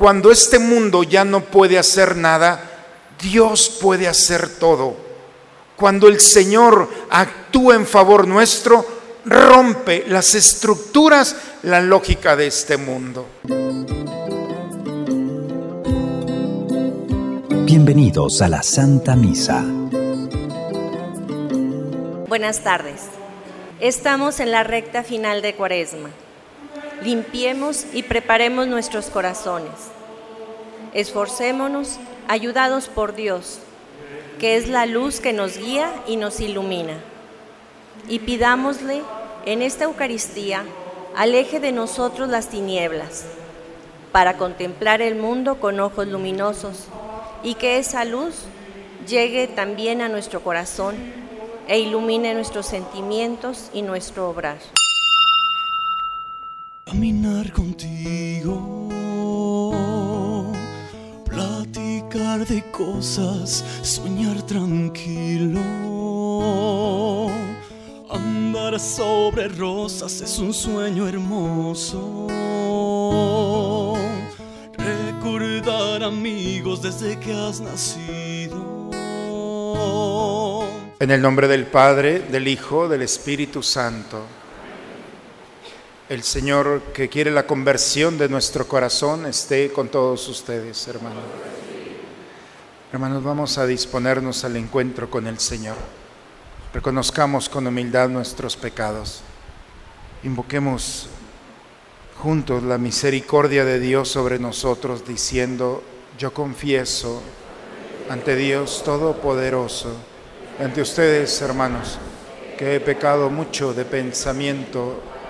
Cuando este mundo ya no puede hacer nada, Dios puede hacer todo. Cuando el Señor actúa en favor nuestro, rompe las estructuras, la lógica de este mundo. Bienvenidos a la Santa Misa. Buenas tardes. Estamos en la recta final de Cuaresma. Limpiemos y preparemos nuestros corazones. Esforcémonos, ayudados por Dios, que es la luz que nos guía y nos ilumina. Y pidámosle en esta Eucaristía, aleje de nosotros las tinieblas, para contemplar el mundo con ojos luminosos y que esa luz llegue también a nuestro corazón e ilumine nuestros sentimientos y nuestro obrar. Caminar contigo, platicar de cosas, soñar tranquilo. Andar sobre rosas es un sueño hermoso amigos desde que has nacido. En el nombre del Padre, del Hijo, del Espíritu Santo. El Señor que quiere la conversión de nuestro corazón esté con todos ustedes, hermanos. Hermanos, vamos a disponernos al encuentro con el Señor. Reconozcamos con humildad nuestros pecados. Invoquemos juntos la misericordia de Dios sobre nosotros, diciendo, yo confieso ante Dios Todopoderoso, ante ustedes, hermanos, que he pecado mucho de pensamiento,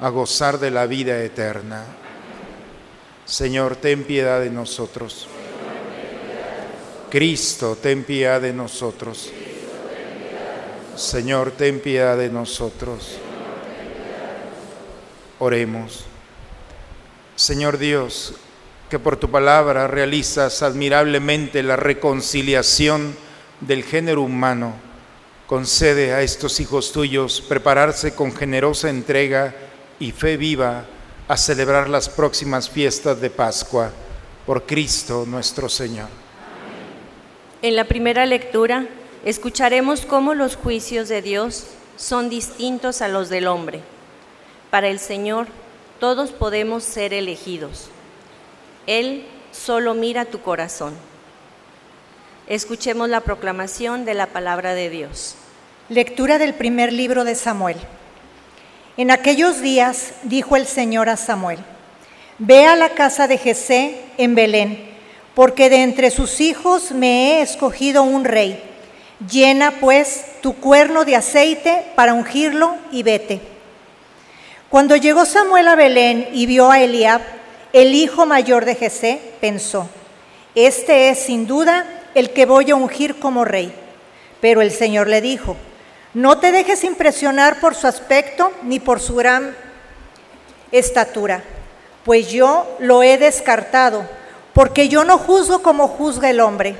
a gozar de la vida eterna. Señor, ten piedad de nosotros. Cristo, ten piedad de nosotros. Señor, ten piedad de nosotros. Oremos. Señor Dios, que por tu palabra realizas admirablemente la reconciliación del género humano, concede a estos hijos tuyos prepararse con generosa entrega y fe viva a celebrar las próximas fiestas de Pascua por Cristo nuestro Señor. En la primera lectura escucharemos cómo los juicios de Dios son distintos a los del hombre. Para el Señor, todos podemos ser elegidos. Él solo mira tu corazón. Escuchemos la proclamación de la palabra de Dios. Lectura del primer libro de Samuel. En aquellos días dijo el Señor a Samuel, Ve a la casa de Jesé en Belén, porque de entre sus hijos me he escogido un rey. Llena pues tu cuerno de aceite para ungirlo y vete. Cuando llegó Samuel a Belén y vio a Eliab, el hijo mayor de Jesé, pensó, este es sin duda el que voy a ungir como rey. Pero el Señor le dijo, no te dejes impresionar por su aspecto ni por su gran estatura, pues yo lo he descartado, porque yo no juzgo como juzga el hombre.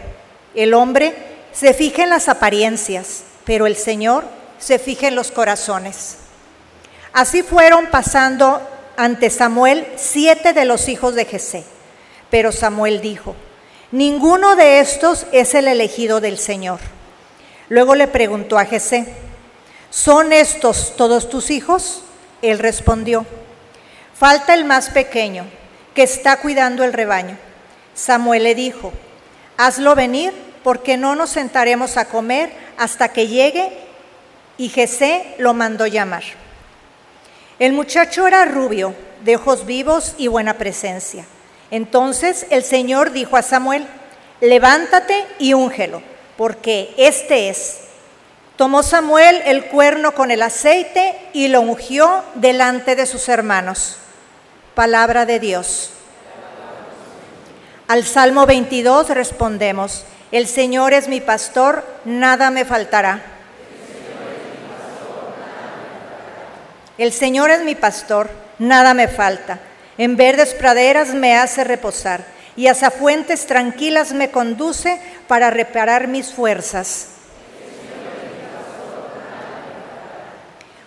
El hombre se fija en las apariencias, pero el Señor se fija en los corazones. Así fueron pasando ante Samuel siete de los hijos de Jesé. Pero Samuel dijo, ninguno de estos es el elegido del Señor. Luego le preguntó a Jesé, ¿son estos todos tus hijos? Él respondió, falta el más pequeño, que está cuidando el rebaño. Samuel le dijo, hazlo venir, porque no nos sentaremos a comer hasta que llegue. Y Jesé lo mandó llamar. El muchacho era rubio, de ojos vivos y buena presencia. Entonces el Señor dijo a Samuel, levántate y úngelo, porque este es. Tomó Samuel el cuerno con el aceite y lo ungió delante de sus hermanos. Palabra de Dios. Al Salmo 22 respondemos, el Señor es mi pastor, nada me faltará. El Señor es mi pastor, nada me falta. En verdes praderas me hace reposar y hacia fuentes tranquilas me conduce para reparar mis fuerzas.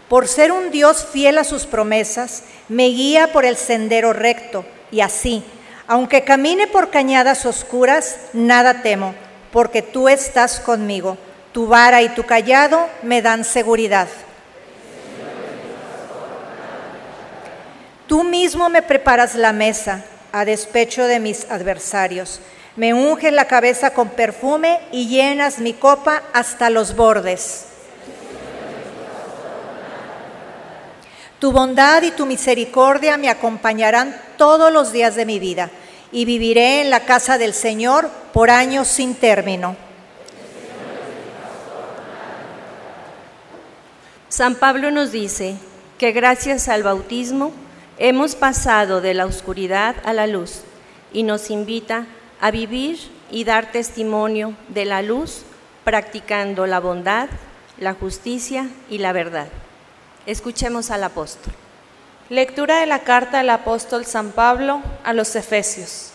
Por ser un Dios fiel a sus promesas, me guía por el sendero recto y así, aunque camine por cañadas oscuras, nada temo, porque tú estás conmigo. Tu vara y tu callado me dan seguridad. Tú mismo me preparas la mesa a despecho de mis adversarios. Me unges la cabeza con perfume y llenas mi copa hasta los bordes. Tu bondad y tu misericordia me acompañarán todos los días de mi vida y viviré en la casa del Señor por años sin término. San Pablo nos dice que gracias al bautismo hemos pasado de la oscuridad a la luz y nos invita a vivir y dar testimonio de la luz practicando la bondad, la justicia y la verdad. Escuchemos al apóstol. Lectura de la carta del apóstol San Pablo a los Efesios.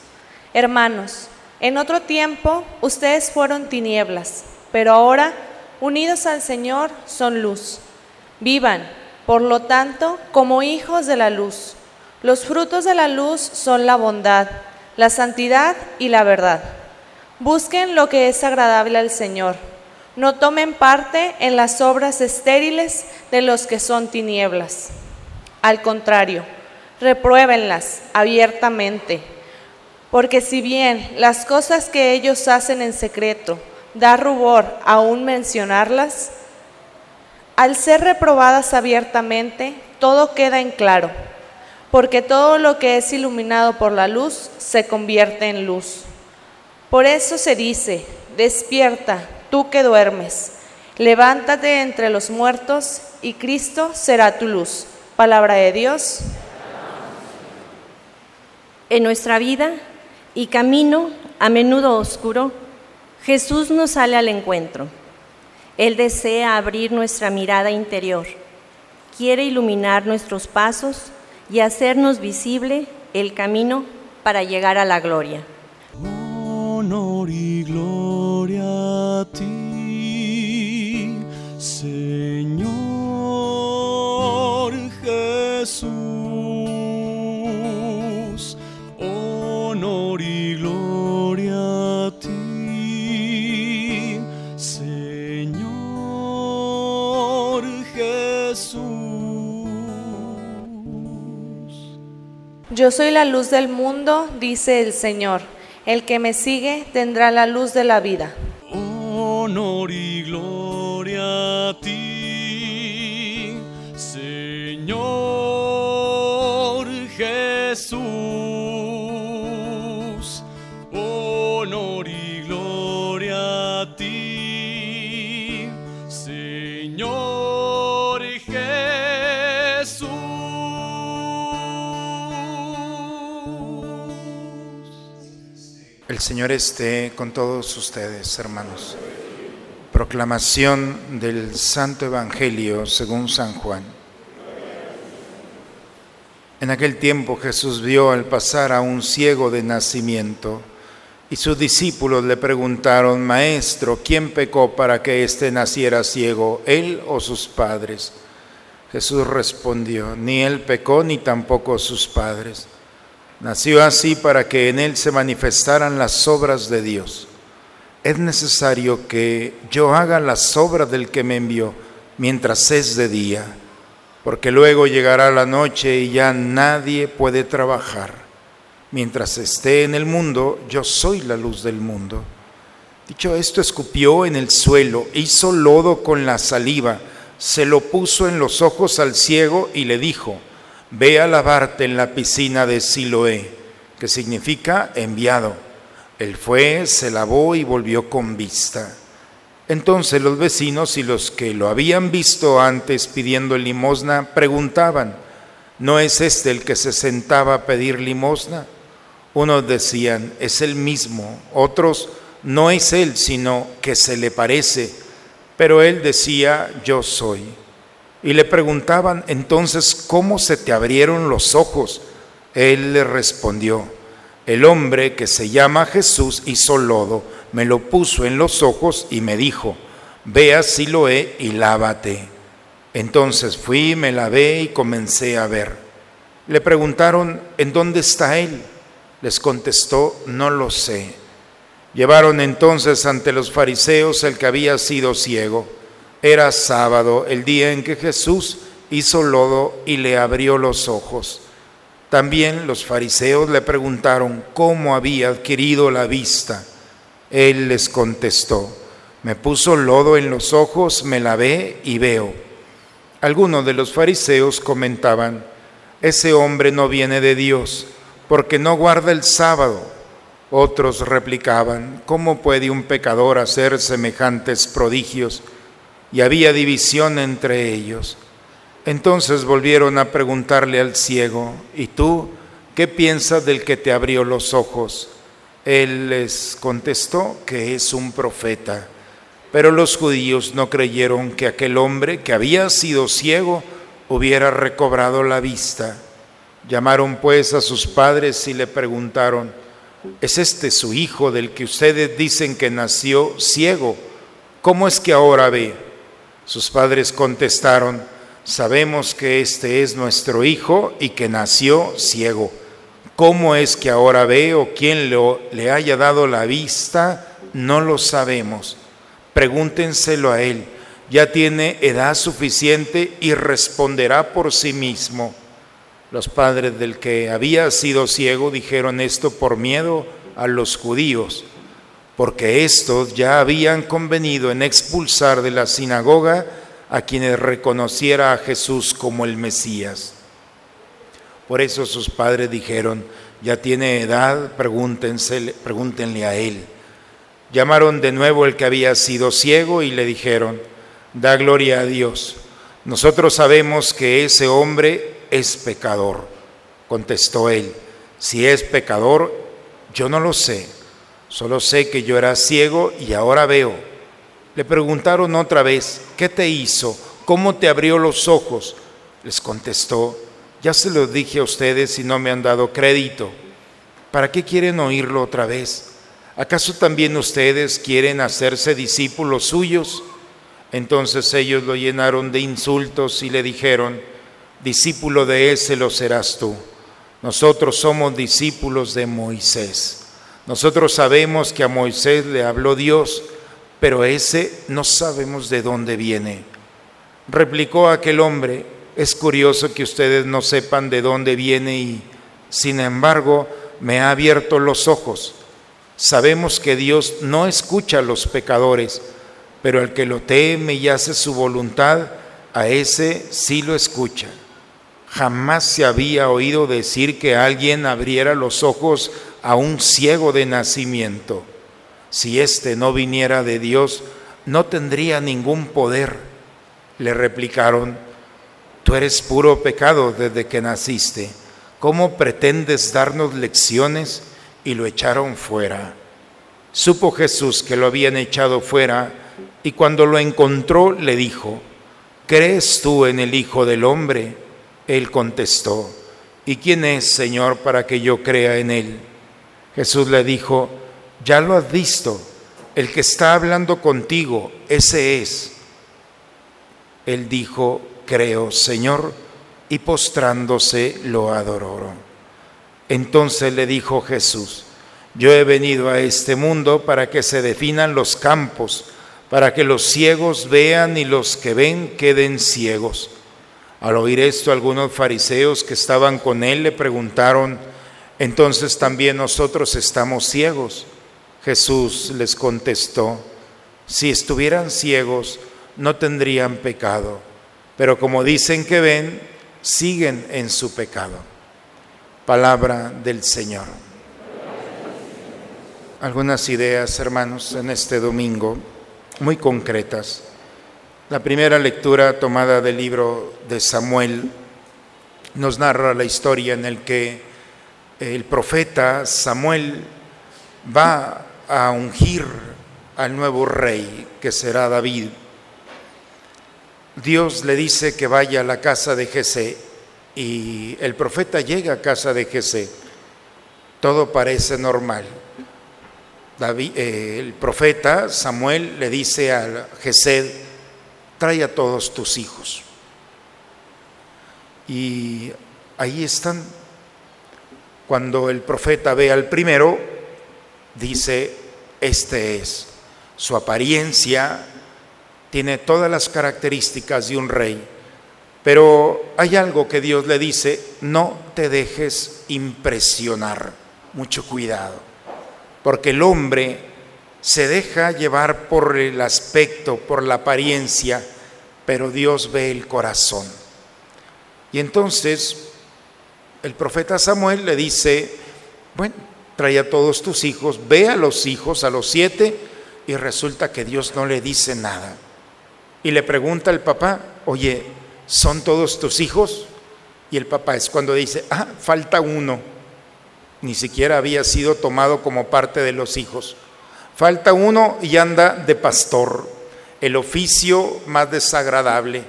Hermanos, en otro tiempo ustedes fueron tinieblas, pero ahora, unidos al Señor, son luz. Vivan, por lo tanto, como hijos de la luz. Los frutos de la luz son la bondad, la santidad y la verdad. Busquen lo que es agradable al Señor no tomen parte en las obras estériles de los que son tinieblas. Al contrario, repruébenlas abiertamente, porque si bien las cosas que ellos hacen en secreto da rubor aún mencionarlas, al ser reprobadas abiertamente, todo queda en claro, porque todo lo que es iluminado por la luz se convierte en luz. Por eso se dice, despierta, tú que duermes, levántate entre los muertos y Cristo será tu luz. Palabra de Dios. En nuestra vida y camino a menudo oscuro, Jesús nos sale al encuentro. Él desea abrir nuestra mirada interior, quiere iluminar nuestros pasos y hacernos visible el camino para llegar a la gloria honor y gloria Señor Jesús. Honor y gloria a ti, Señor Jesús. Yo soy la luz del mundo, dice el Señor. El que me sigue tendrá la luz de la vida. Honor y gloria a ti, Señor Jesús. Honor y gloria a ti, Señor Jesús. El Señor esté con todos ustedes, hermanos. Proclamación del Santo Evangelio según San Juan. En aquel tiempo Jesús vio al pasar a un ciego de nacimiento y sus discípulos le preguntaron, Maestro, ¿quién pecó para que éste naciera ciego, él o sus padres? Jesús respondió, ni él pecó ni tampoco sus padres Nació así para que en él se manifestaran las obras de Dios. Es necesario que yo haga las obras del que me envió mientras es de día, porque luego llegará la noche y ya nadie puede trabajar. Mientras esté en el mundo, yo soy la luz del mundo. Dicho esto, escupió en el suelo, hizo lodo con la saliva, se lo puso en los ojos al ciego y le dijo, ve a lavarte en la piscina de Siloé, que significa enviado. Él fue, se lavó y volvió con vista. Entonces los vecinos y los que lo habían visto antes pidiendo limosna preguntaban, ¿no es este el que se sentaba a pedir limosna? Unos decían, es el mismo, otros, no es él, sino que se le parece, pero él decía, yo soy. Y le preguntaban entonces, ¿cómo se te abrieron los ojos? Él le respondió, el hombre que se llama Jesús hizo lodo, me lo puso en los ojos y me dijo, ve a Siloé y lávate. Entonces fui, me lavé y comencé a ver. Le preguntaron, ¿en dónde está él? Les contestó, no lo sé. Llevaron entonces ante los fariseos el que había sido ciego. Era sábado, el día en que Jesús hizo lodo y le abrió los ojos. También los fariseos le preguntaron cómo había adquirido la vista. Él les contestó, me puso lodo en los ojos, me lavé y veo. Algunos de los fariseos comentaban, ese hombre no viene de Dios, porque no guarda el sábado. Otros replicaban, ¿cómo puede un pecador hacer semejantes prodigios? Y había división entre ellos. Entonces volvieron a preguntarle al ciego, ¿y tú qué piensas del que te abrió los ojos? Él les contestó que es un profeta. Pero los judíos no creyeron que aquel hombre que había sido ciego hubiera recobrado la vista. Llamaron pues a sus padres y le preguntaron, ¿es este su hijo del que ustedes dicen que nació ciego? ¿Cómo es que ahora ve? Sus padres contestaron, Sabemos que este es nuestro Hijo y que nació ciego. ¿Cómo es que ahora ve o quién le haya dado la vista? No lo sabemos. Pregúntenselo a él. Ya tiene edad suficiente y responderá por sí mismo. Los padres del que había sido ciego dijeron esto por miedo a los judíos, porque estos ya habían convenido en expulsar de la sinagoga a quienes reconociera a Jesús como el Mesías. Por eso sus padres dijeron, ya tiene edad, pregúntenle a él. Llamaron de nuevo el que había sido ciego y le dijeron, da gloria a Dios. Nosotros sabemos que ese hombre es pecador. Contestó él, si es pecador, yo no lo sé. Solo sé que yo era ciego y ahora veo. Le preguntaron otra vez, ¿qué te hizo? ¿Cómo te abrió los ojos? Les contestó, ya se lo dije a ustedes y no me han dado crédito. ¿Para qué quieren oírlo otra vez? ¿Acaso también ustedes quieren hacerse discípulos suyos? Entonces ellos lo llenaron de insultos y le dijeron, discípulo de ese lo serás tú. Nosotros somos discípulos de Moisés. Nosotros sabemos que a Moisés le habló Dios pero ese no sabemos de dónde viene. Replicó aquel hombre, es curioso que ustedes no sepan de dónde viene y, sin embargo, me ha abierto los ojos. Sabemos que Dios no escucha a los pecadores, pero el que lo teme y hace su voluntad, a ese sí lo escucha. Jamás se había oído decir que alguien abriera los ojos a un ciego de nacimiento si éste no viniera de Dios, no tendría ningún poder. Le replicaron, tú eres puro pecado desde que naciste. ¿Cómo pretendes darnos lecciones? Y lo echaron fuera. Supo Jesús que lo habían echado fuera y cuando lo encontró le dijo, ¿crees tú en el Hijo del Hombre? Él contestó, ¿y quién es, Señor, para que yo crea en él? Jesús le dijo, ya lo has visto, el que está hablando contigo, ese es. Él dijo, creo, Señor, y postrándose lo adoró. Entonces le dijo Jesús, yo he venido a este mundo para que se definan los campos, para que los ciegos vean y los que ven queden ciegos. Al oír esto, algunos fariseos que estaban con él le preguntaron, entonces también nosotros estamos ciegos. Jesús les contestó, si estuvieran ciegos no tendrían pecado, pero como dicen que ven, siguen en su pecado. Palabra del Señor. Algunas ideas, hermanos, en este domingo, muy concretas. La primera lectura tomada del libro de Samuel nos narra la historia en el que el profeta Samuel va a ungir al nuevo rey que será David. Dios le dice que vaya a la casa de Jesé y el profeta llega a casa de Jesé. Todo parece normal. Eh, el profeta Samuel le dice a Jesé, trae a todos tus hijos. Y ahí están. Cuando el profeta ve al primero, dice, este es. Su apariencia tiene todas las características de un rey, pero hay algo que Dios le dice, no te dejes impresionar, mucho cuidado, porque el hombre se deja llevar por el aspecto, por la apariencia, pero Dios ve el corazón. Y entonces el profeta Samuel le dice, bueno, trae a todos tus hijos, ve a los hijos, a los siete, y resulta que Dios no le dice nada. Y le pregunta al papá, oye, ¿son todos tus hijos? Y el papá es cuando dice, ah, falta uno. Ni siquiera había sido tomado como parte de los hijos. Falta uno y anda de pastor, el oficio más desagradable.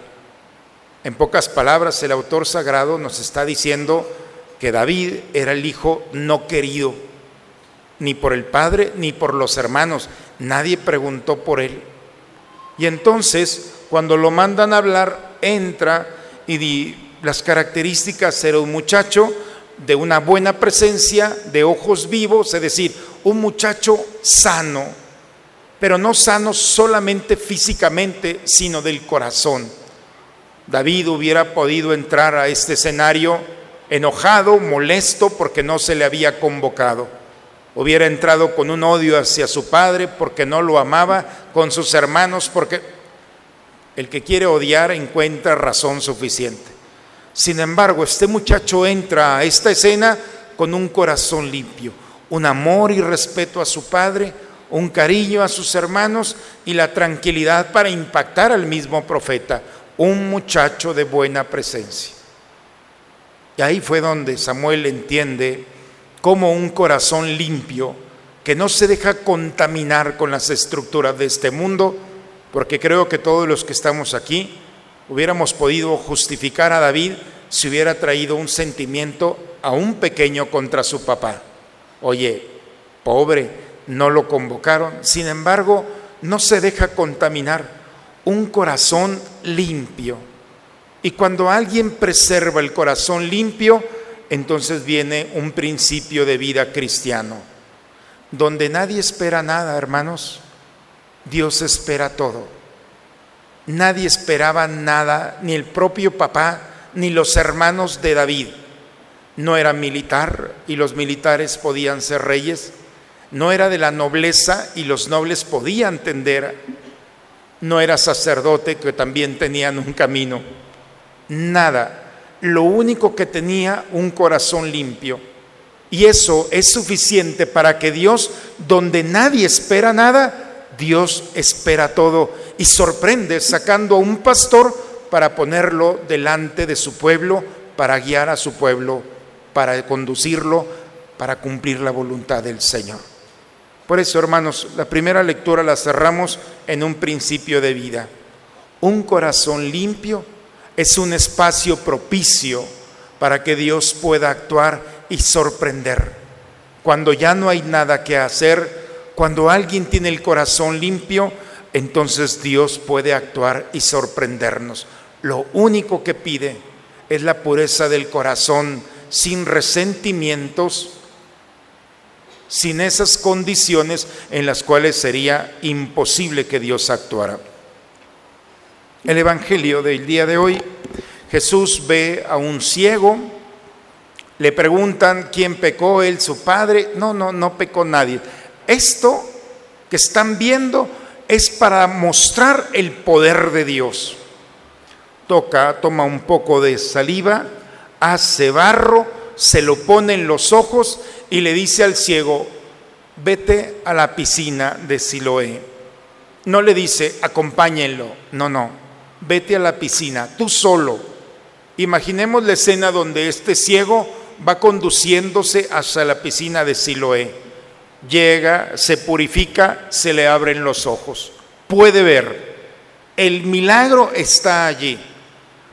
En pocas palabras, el autor sagrado nos está diciendo que David era el hijo no querido, ni por el padre ni por los hermanos. Nadie preguntó por él. Y entonces, cuando lo mandan a hablar, entra y di, las características era un muchacho de una buena presencia, de ojos vivos, es decir, un muchacho sano, pero no sano solamente físicamente, sino del corazón David hubiera podido entrar a este escenario enojado, molesto porque no se le había convocado. Hubiera entrado con un odio hacia su padre porque no lo amaba, con sus hermanos porque el que quiere odiar encuentra razón suficiente. Sin embargo, este muchacho entra a esta escena con un corazón limpio, un amor y respeto a su padre, un cariño a sus hermanos y la tranquilidad para impactar al mismo profeta un muchacho de buena presencia. Y ahí fue donde Samuel entiende cómo un corazón limpio, que no se deja contaminar con las estructuras de este mundo, porque creo que todos los que estamos aquí hubiéramos podido justificar a David si hubiera traído un sentimiento a un pequeño contra su papá. Oye, pobre, no lo convocaron, sin embargo, no se deja contaminar un corazón limpio. Y cuando alguien preserva el corazón limpio, entonces viene un principio de vida cristiano, donde nadie espera nada, hermanos. Dios espera todo. Nadie esperaba nada, ni el propio papá, ni los hermanos de David. No era militar y los militares podían ser reyes. No era de la nobleza y los nobles podían tender no era sacerdote, que también tenían un camino. Nada. Lo único que tenía un corazón limpio. Y eso es suficiente para que Dios, donde nadie espera nada, Dios espera todo y sorprende sacando a un pastor para ponerlo delante de su pueblo, para guiar a su pueblo, para conducirlo, para cumplir la voluntad del Señor. Por eso, hermanos, la primera lectura la cerramos en un principio de vida. Un corazón limpio es un espacio propicio para que Dios pueda actuar y sorprender. Cuando ya no hay nada que hacer, cuando alguien tiene el corazón limpio, entonces Dios puede actuar y sorprendernos. Lo único que pide es la pureza del corazón, sin resentimientos, sin esas condiciones en las cuales sería imposible que Dios actuara. El Evangelio del día de hoy, Jesús ve a un ciego, le preguntan quién pecó, él, su padre. No, no, no pecó nadie. Esto que están viendo es para mostrar el poder de Dios. Toca, toma un poco de saliva, hace barro, se lo pone en los ojos y le dice al ciego, vete a la piscina de Siloé. No le dice, acompáñenlo, no, no, vete a la piscina, tú solo. Imaginemos la escena donde este ciego va conduciéndose hacia la piscina de Siloé. Llega, se purifica, se le abren los ojos. Puede ver. El milagro está allí.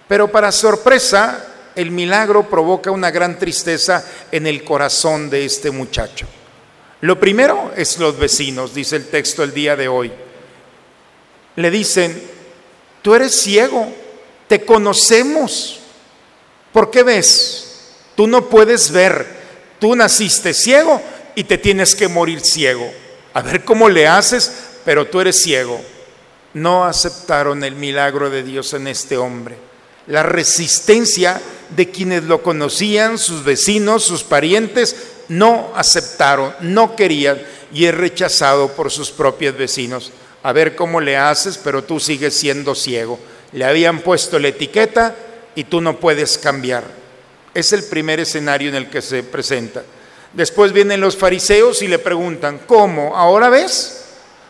Pero para sorpresa, el milagro provoca una gran tristeza en el corazón de este muchacho. Lo primero es los vecinos, dice el texto el día de hoy. Le dicen, tú eres ciego, te conocemos. ¿Por qué ves? Tú no puedes ver. Tú naciste ciego y te tienes que morir ciego. A ver cómo le haces, pero tú eres ciego. No aceptaron el milagro de Dios en este hombre. La resistencia de quienes lo conocían, sus vecinos, sus parientes, no aceptaron, no querían y es rechazado por sus propios vecinos. A ver cómo le haces, pero tú sigues siendo ciego. Le habían puesto la etiqueta y tú no puedes cambiar. Es el primer escenario en el que se presenta. Después vienen los fariseos y le preguntan, ¿cómo? ¿Ahora ves?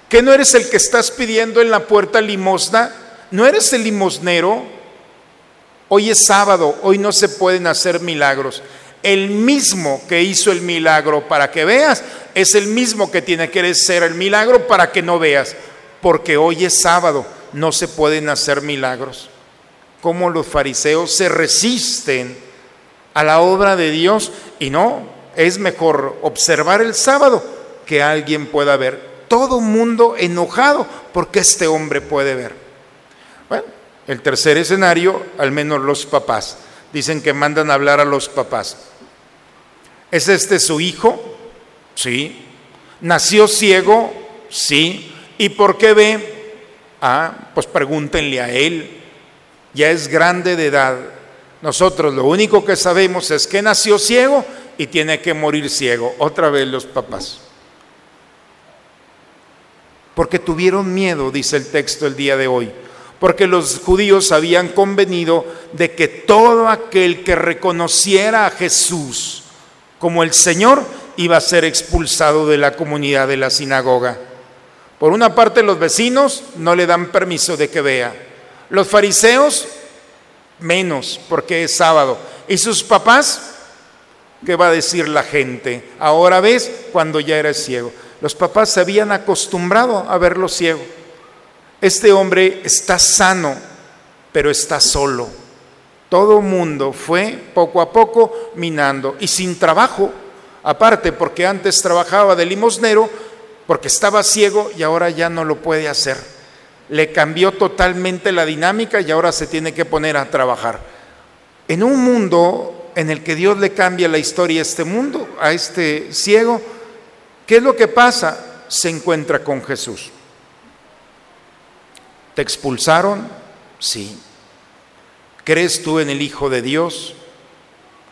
¿Que no eres el que estás pidiendo en la puerta limosna? ¿No eres el limosnero? Hoy es sábado, hoy no se pueden hacer milagros. El mismo que hizo el milagro para que veas es el mismo que tiene que hacer el milagro para que no veas, porque hoy es sábado, no se pueden hacer milagros. Como los fariseos se resisten a la obra de Dios y no, es mejor observar el sábado que alguien pueda ver. Todo mundo enojado porque este hombre puede ver. Bueno, el tercer escenario, al menos los papás, dicen que mandan a hablar a los papás. ¿Es este su hijo? Sí. ¿Nació ciego? Sí. ¿Y por qué ve? Ah, pues pregúntenle a él. Ya es grande de edad. Nosotros lo único que sabemos es que nació ciego y tiene que morir ciego. Otra vez los papás. Porque tuvieron miedo, dice el texto el día de hoy. Porque los judíos habían convenido de que todo aquel que reconociera a Jesús, como el Señor iba a ser expulsado de la comunidad de la sinagoga. Por una parte los vecinos no le dan permiso de que vea. Los fariseos menos porque es sábado. ¿Y sus papás? ¿Qué va a decir la gente? Ahora ves cuando ya eres ciego. Los papás se habían acostumbrado a verlo ciego. Este hombre está sano, pero está solo. Todo mundo fue poco a poco minando y sin trabajo, aparte porque antes trabajaba de limosnero, porque estaba ciego y ahora ya no lo puede hacer. Le cambió totalmente la dinámica y ahora se tiene que poner a trabajar. En un mundo en el que Dios le cambia la historia a este mundo, a este ciego, ¿qué es lo que pasa? Se encuentra con Jesús. ¿Te expulsaron? Sí. ¿Crees tú en el Hijo de Dios?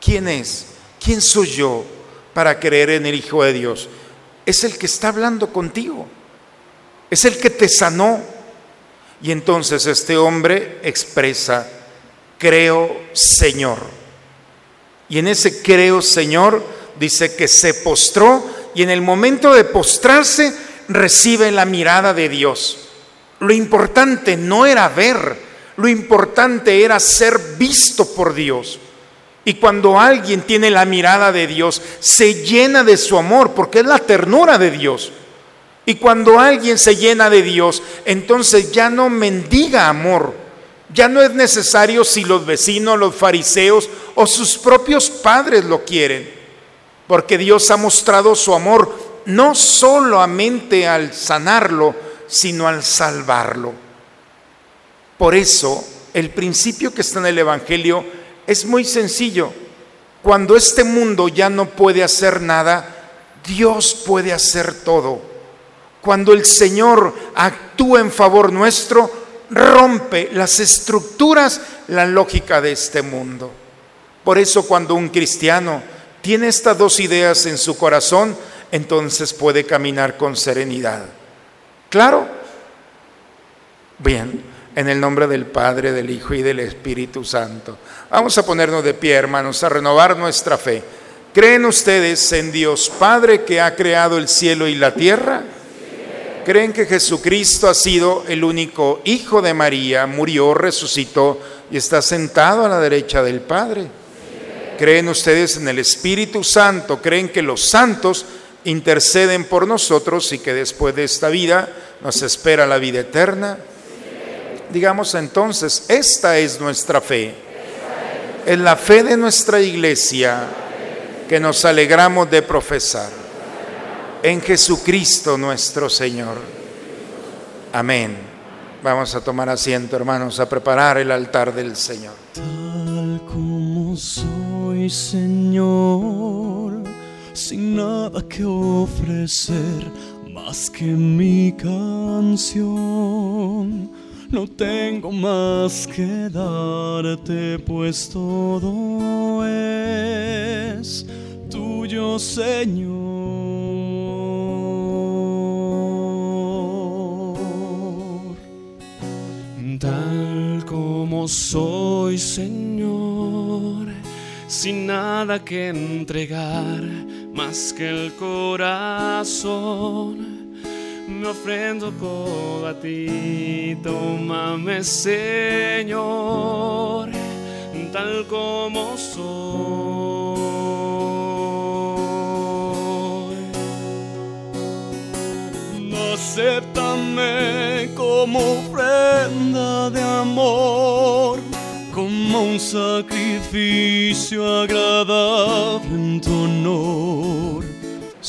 ¿Quién es? ¿Quién soy yo para creer en el Hijo de Dios? Es el que está hablando contigo. Es el que te sanó. Y entonces este hombre expresa, creo Señor. Y en ese creo Señor dice que se postró y en el momento de postrarse recibe la mirada de Dios. Lo importante no era ver, lo importante era ser visto por Dios. Y cuando alguien tiene la mirada de Dios, se llena de su amor, porque es la ternura de Dios. Y cuando alguien se llena de Dios, entonces ya no mendiga amor. Ya no es necesario si los vecinos, los fariseos o sus propios padres lo quieren. Porque Dios ha mostrado su amor no solamente al sanarlo, sino al salvarlo. Por eso, el principio que está en el Evangelio es muy sencillo. Cuando este mundo ya no puede hacer nada, Dios puede hacer todo. Cuando el Señor actúa en favor nuestro, rompe las estructuras, la lógica de este mundo. Por eso cuando un cristiano tiene estas dos ideas en su corazón, entonces puede caminar con serenidad. ¿Claro? Bien, en el nombre del Padre, del Hijo y del Espíritu Santo. Vamos a ponernos de pie, hermanos, a renovar nuestra fe. ¿Creen ustedes en Dios Padre que ha creado el cielo y la tierra? ¿Creen que Jesucristo ha sido el único Hijo de María, murió, resucitó y está sentado a la derecha del Padre? creen ustedes en el Espíritu Santo, creen que los santos interceden por nosotros y que después de esta vida nos espera la vida eterna. Digamos entonces, esta es nuestra fe. Es la fe de nuestra iglesia que nos alegramos de profesar. En Jesucristo nuestro Señor. Amén. Vamos a tomar asiento, hermanos, a preparar el altar del Señor. Tal como soy, Señor, sin nada que ofrecer más que mi canción. No tengo más que darte, pues todo es tuyo, Señor. Tal como soy, Señor, sin nada que entregar más que el corazón. Me ofrendo todo a ti, tómame, Señor, tal como soy. Acéptame como ofrenda de amor, como un sacrificio agradable en tu honor.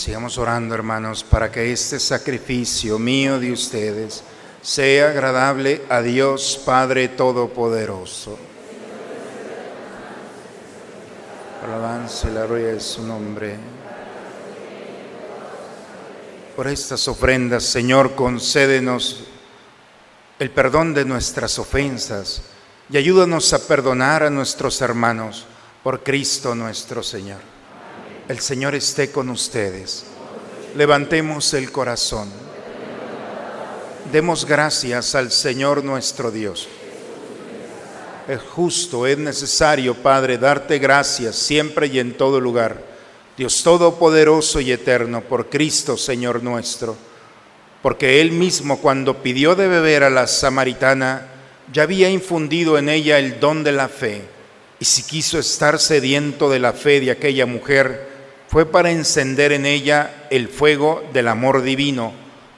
Sigamos orando, hermanos, para que este sacrificio mío de ustedes sea agradable a Dios Padre Todopoderoso. Alabanza y la gloria de su nombre. Por estas ofrendas, Señor, concédenos el perdón de nuestras ofensas y ayúdanos a perdonar a nuestros hermanos por Cristo nuestro Señor. El Señor esté con ustedes. Levantemos el corazón. Demos gracias al Señor nuestro Dios. Es justo, es necesario, Padre, darte gracias siempre y en todo lugar. Dios Todopoderoso y Eterno, por Cristo, Señor nuestro. Porque Él mismo, cuando pidió de beber a la samaritana, ya había infundido en ella el don de la fe. Y si quiso estar sediento de la fe de aquella mujer, fue para encender en ella el fuego del amor divino.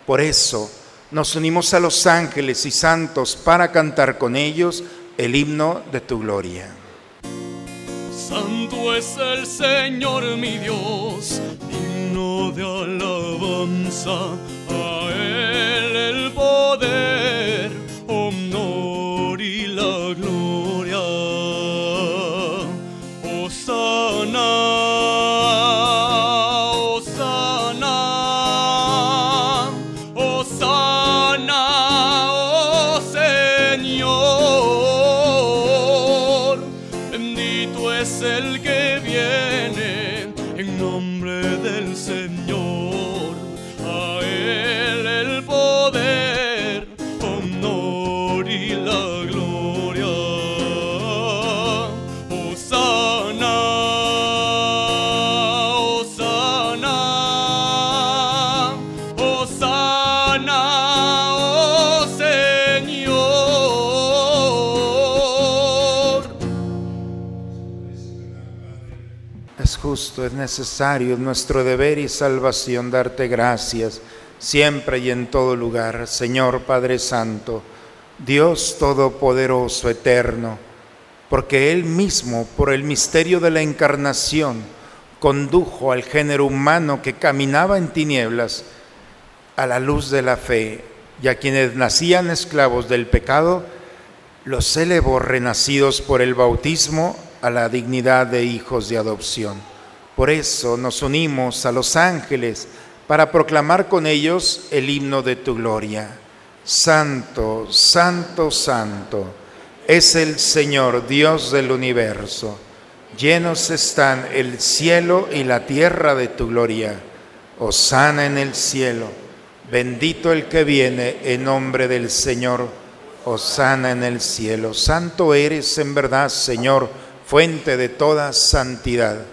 Por eso nos unimos a los ángeles y santos para cantar con ellos el himno de tu gloria. Santo es el Señor mi Dios, digno de alabanza, a Él el poder, es necesario, es nuestro deber y salvación darte gracias siempre y en todo lugar, Señor Padre Santo, Dios Todopoderoso, Eterno, porque Él mismo, por el misterio de la encarnación, condujo al género humano que caminaba en tinieblas a la luz de la fe, y a quienes nacían esclavos del pecado, los elevó renacidos por el bautismo a la dignidad de hijos de adopción. Por eso nos unimos a los ángeles para proclamar con ellos el himno de tu gloria. Santo, santo, santo es el Señor Dios del universo. Llenos están el cielo y la tierra de tu gloria. Osana en el cielo. Bendito el que viene en nombre del Señor. Osana en el cielo. Santo eres en verdad, Señor, fuente de toda santidad.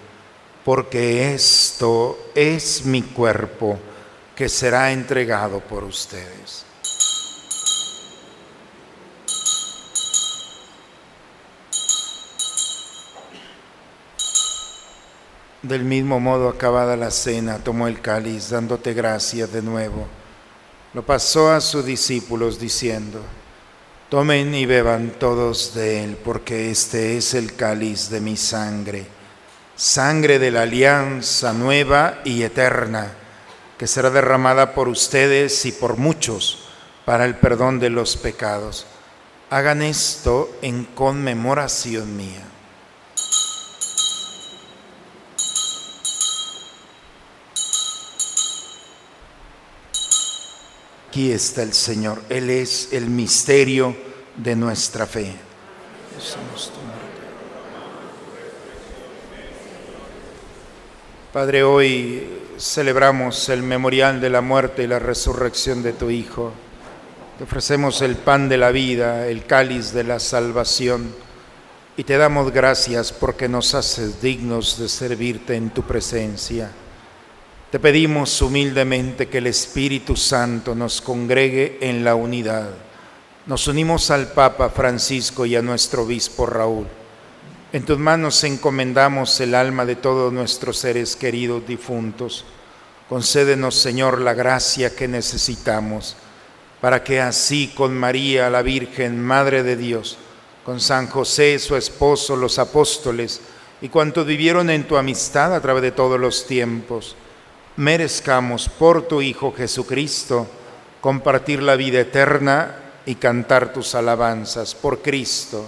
porque esto es mi cuerpo que será entregado por ustedes. Del mismo modo, acabada la cena, tomó el cáliz, dándote gracias de nuevo. Lo pasó a sus discípulos diciendo, tomen y beban todos de él, porque este es el cáliz de mi sangre, sangre de la alianza nueva y eterna, que será derramada por ustedes y por muchos para el perdón de los pecados. Hagan esto en conmemoración mía. Aquí está el Señor. Él es el misterio de nuestra fe. Padre, hoy celebramos el memorial de la muerte y la resurrección de tu Hijo. Te ofrecemos el pan de la vida, el cáliz de la salvación, y te damos gracias porque nos haces dignos de servirte en tu presencia. Te pedimos humildemente que el Espíritu Santo nos congregue en la unidad. Nos unimos al Papa Francisco y a nuestro obispo Raúl. En tus manos encomendamos el alma de todos nuestros seres queridos difuntos. Concédenos, Señor, la gracia que necesitamos para que así con María, la Virgen, Madre de Dios, con San José, su esposo, los apóstoles y cuantos vivieron en tu amistad a través de todos los tiempos, merezcamos por tu Hijo Jesucristo compartir la vida eterna y cantar tus alabanzas por Cristo,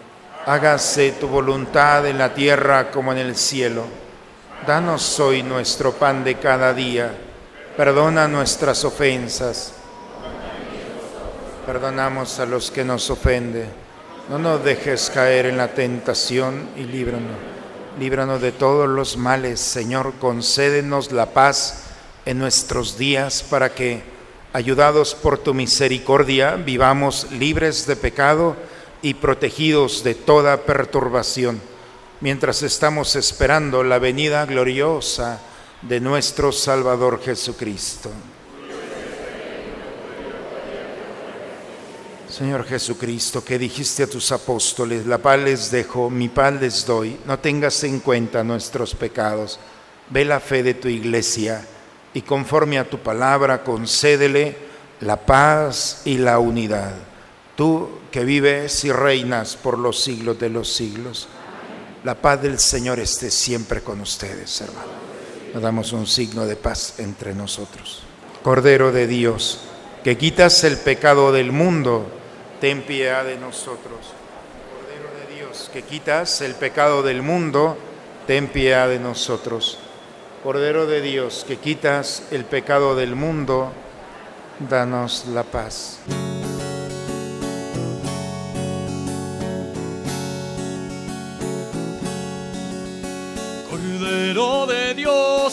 hágase tu voluntad en la tierra como en el cielo. Danos hoy nuestro pan de cada día, perdona nuestras ofensas, perdonamos a los que nos ofenden, no nos dejes caer en la tentación y líbranos. Líbranos de todos los males, Señor, concédenos la paz en nuestros días para que, ayudados por tu misericordia, vivamos libres de pecado y protegidos de toda perturbación, mientras estamos esperando la venida gloriosa de nuestro Salvador Jesucristo. Señor Jesucristo, que dijiste a tus apóstoles, la paz les dejo, mi paz les doy, no tengas en cuenta nuestros pecados, ve la fe de tu iglesia y conforme a tu palabra concédele la paz y la unidad. Tú que vives y reinas por los siglos de los siglos, la paz del Señor esté siempre con ustedes, hermano. Nos damos un signo de paz entre nosotros. Cordero de Dios, que quitas el pecado del mundo, ten piedad de nosotros. Cordero de Dios, que quitas el pecado del mundo, ten piedad de nosotros. Cordero de Dios, que quitas el pecado del mundo, danos la paz.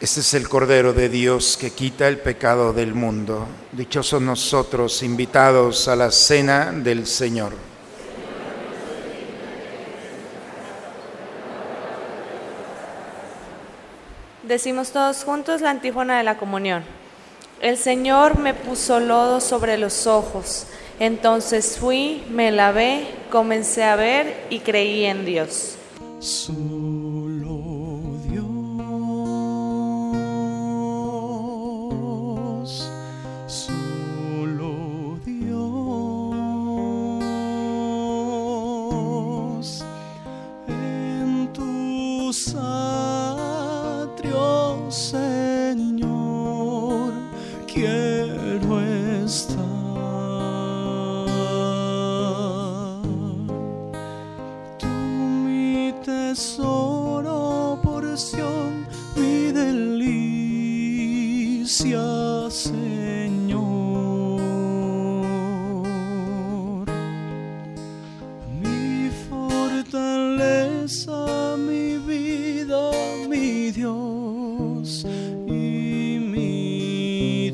Este es el Cordero de Dios que quita el pecado del mundo. Dichosos nosotros invitados a la cena del Señor. Decimos todos juntos la antífona de la comunión. El Señor me puso lodo sobre los ojos, entonces fui, me lavé, comencé a ver y creí en Dios.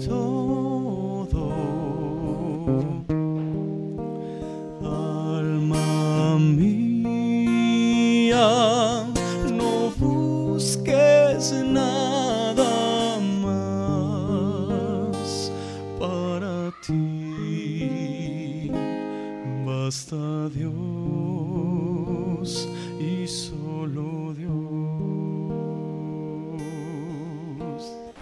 Mi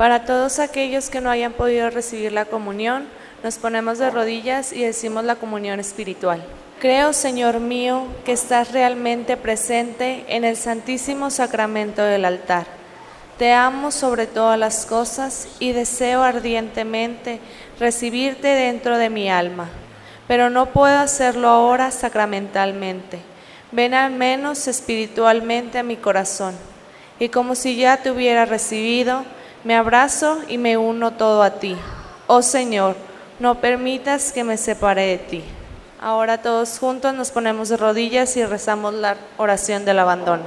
Para todos aquellos que no hayan podido recibir la comunión, nos ponemos de rodillas y decimos la comunión espiritual. Creo, Señor mío, que estás realmente presente en el Santísimo Sacramento del altar. Te amo sobre todas las cosas y deseo ardientemente recibirte dentro de mi alma, pero no puedo hacerlo ahora sacramentalmente. Ven al menos espiritualmente a mi corazón y como si ya te hubiera recibido, me abrazo y me uno todo a ti. Oh Señor, no permitas que me separe de ti. Ahora todos juntos nos ponemos de rodillas y rezamos la oración del abandono.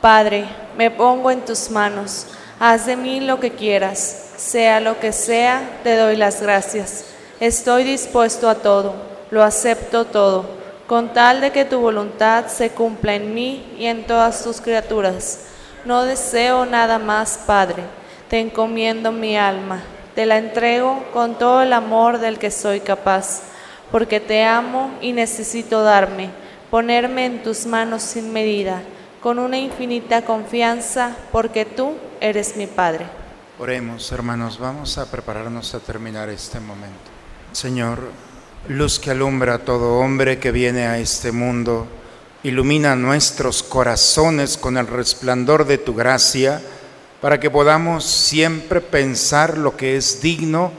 Padre, me pongo en tus manos, haz de mí lo que quieras, sea lo que sea, te doy las gracias. Estoy dispuesto a todo, lo acepto todo, con tal de que tu voluntad se cumpla en mí y en todas tus criaturas. No deseo nada más, Padre, te encomiendo mi alma, te la entrego con todo el amor del que soy capaz, porque te amo y necesito darme, ponerme en tus manos sin medida, con una infinita confianza, porque tú eres mi Padre. Oremos, hermanos, vamos a prepararnos a terminar este momento. Señor, luz que alumbra a todo hombre que viene a este mundo, ilumina nuestros corazones con el resplandor de tu gracia, para que podamos siempre pensar lo que es digno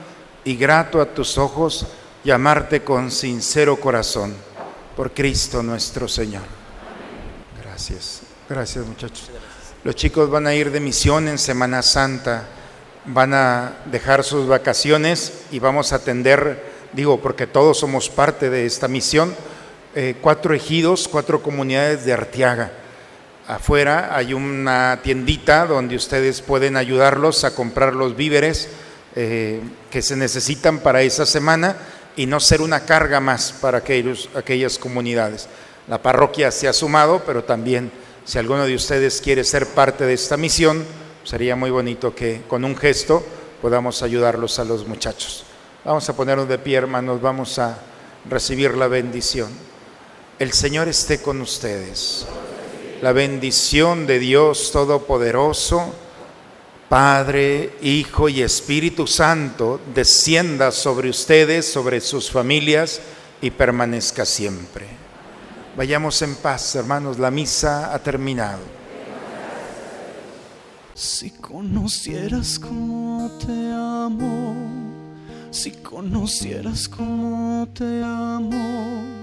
y grato a tus ojos y amarte con sincero corazón. Por Cristo nuestro Señor. Gracias. Gracias muchachos. Los chicos van a ir de misión en Semana Santa, van a dejar sus vacaciones y vamos a atender, digo, porque todos somos parte de esta misión, eh, cuatro ejidos, cuatro comunidades de Arteaga. Afuera hay una tiendita donde ustedes pueden ayudarlos a comprar los víveres eh, que se necesitan para esa semana y no ser una carga más para aquellos, aquellas comunidades. La parroquia se ha sumado, pero también si alguno de ustedes quiere ser parte de esta misión, sería muy bonito que con un gesto podamos ayudarlos a los muchachos. Vamos a ponernos de pie, hermanos, vamos a recibir la bendición. El Señor esté con ustedes. La bendición de Dios Todopoderoso, Padre, Hijo y Espíritu Santo, descienda sobre ustedes, sobre sus familias y permanezca siempre. Vayamos en paz, hermanos, la misa ha terminado. Si conocieras cómo te amo, si conocieras cómo te amo,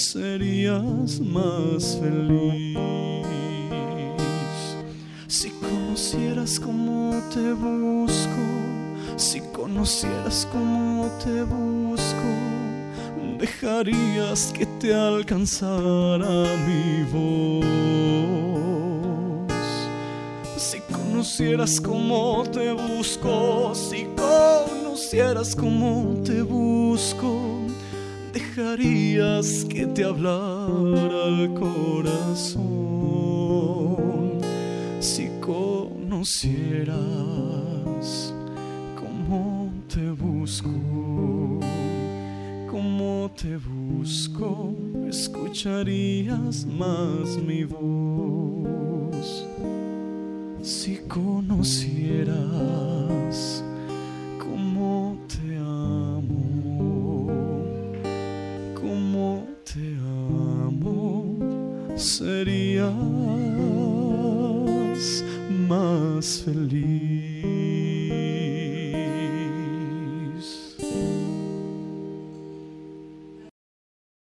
serías más feliz. Si conocieras cómo te busco, si conocieras cómo te busco, dejarías que te alcanzara mi voz. Si conocieras cómo te busco, si conocieras cómo te busco, que te hablara el corazón. Si conocieras cómo te busco, cómo te busco, escucharías más mi voz. Si conocieras feliz.